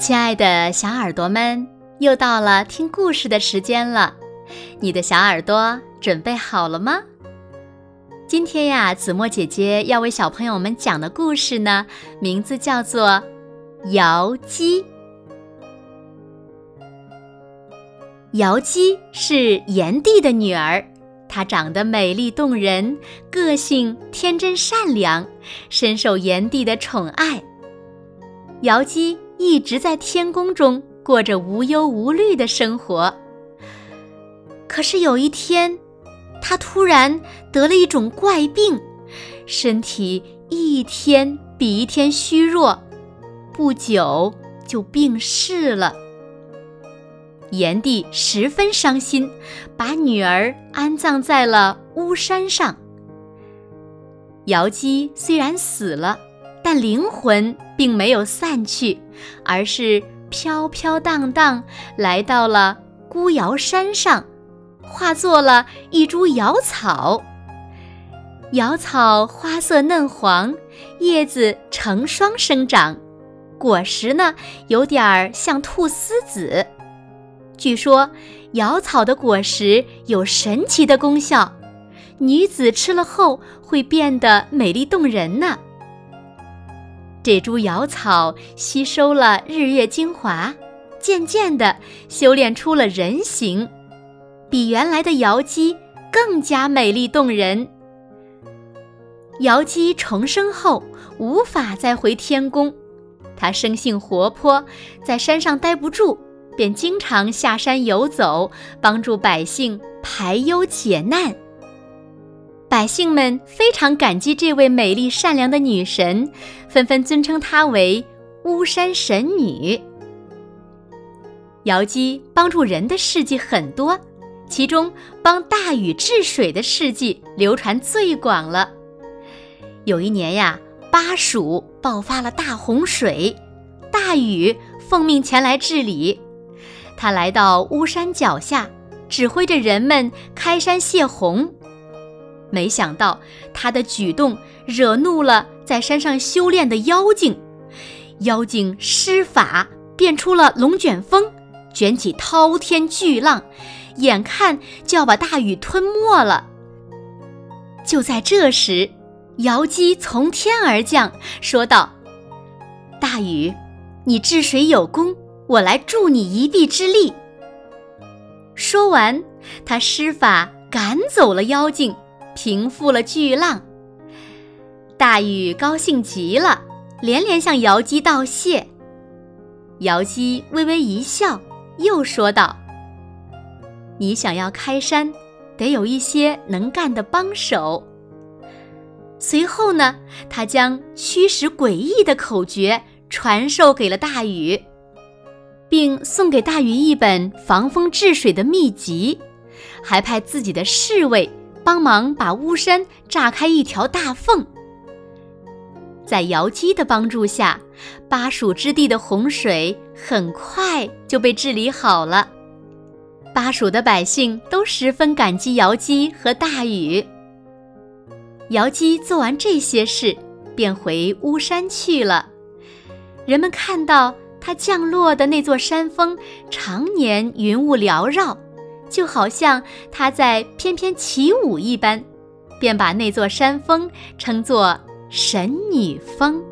亲爱的小耳朵们，又到了听故事的时间了，你的小耳朵准备好了吗？今天呀，子墨姐姐要为小朋友们讲的故事呢，名字叫做《瑶姬》。瑶姬是炎帝的女儿，她长得美丽动人，个性天真善良，深受炎帝的宠爱。瑶姬一直在天宫中过着无忧无虑的生活。可是有一天，她突然得了一种怪病，身体一天比一天虚弱，不久就病逝了。炎帝十分伤心，把女儿安葬在了巫山上。瑶姬虽然死了，但灵魂并没有散去，而是飘飘荡荡来到了孤瑶山上，化作了一株瑶草。瑶草花色嫩黄，叶子成双生长，果实呢有点儿像菟丝子。据说，瑶草的果实有神奇的功效，女子吃了后会变得美丽动人呢。这株瑶草吸收了日月精华，渐渐地修炼出了人形，比原来的瑶姬更加美丽动人。瑶姬重生后无法再回天宫，她生性活泼，在山上待不住。便经常下山游走，帮助百姓排忧解难。百姓们非常感激这位美丽善良的女神，纷纷尊称她为巫山神女。瑶姬帮助人的事迹很多，其中帮大禹治水的事迹流传最广了。有一年呀，巴蜀爆发了大洪水，大禹奉命前来治理。他来到巫山脚下，指挥着人们开山泄洪。没想到他的举动惹怒了在山上修炼的妖精，妖精施法变出了龙卷风，卷起滔天巨浪，眼看就要把大禹吞没了。就在这时，瑶姬从天而降，说道：“大禹，你治水有功。”我来助你一臂之力。说完，他施法赶走了妖精，平复了巨浪。大禹高兴极了，连连向瑶姬道谢。瑶姬微微一笑，又说道：“你想要开山，得有一些能干的帮手。”随后呢，他将驱使诡异的口诀传授给了大禹。并送给大禹一本防风治水的秘籍，还派自己的侍卫帮忙把巫山炸开一条大缝。在瑶姬的帮助下，巴蜀之地的洪水很快就被治理好了。巴蜀的百姓都十分感激瑶姬和大禹。瑶姬做完这些事，便回巫山去了。人们看到。它降落的那座山峰常年云雾缭绕，就好像它在翩翩起舞一般，便把那座山峰称作神女峰。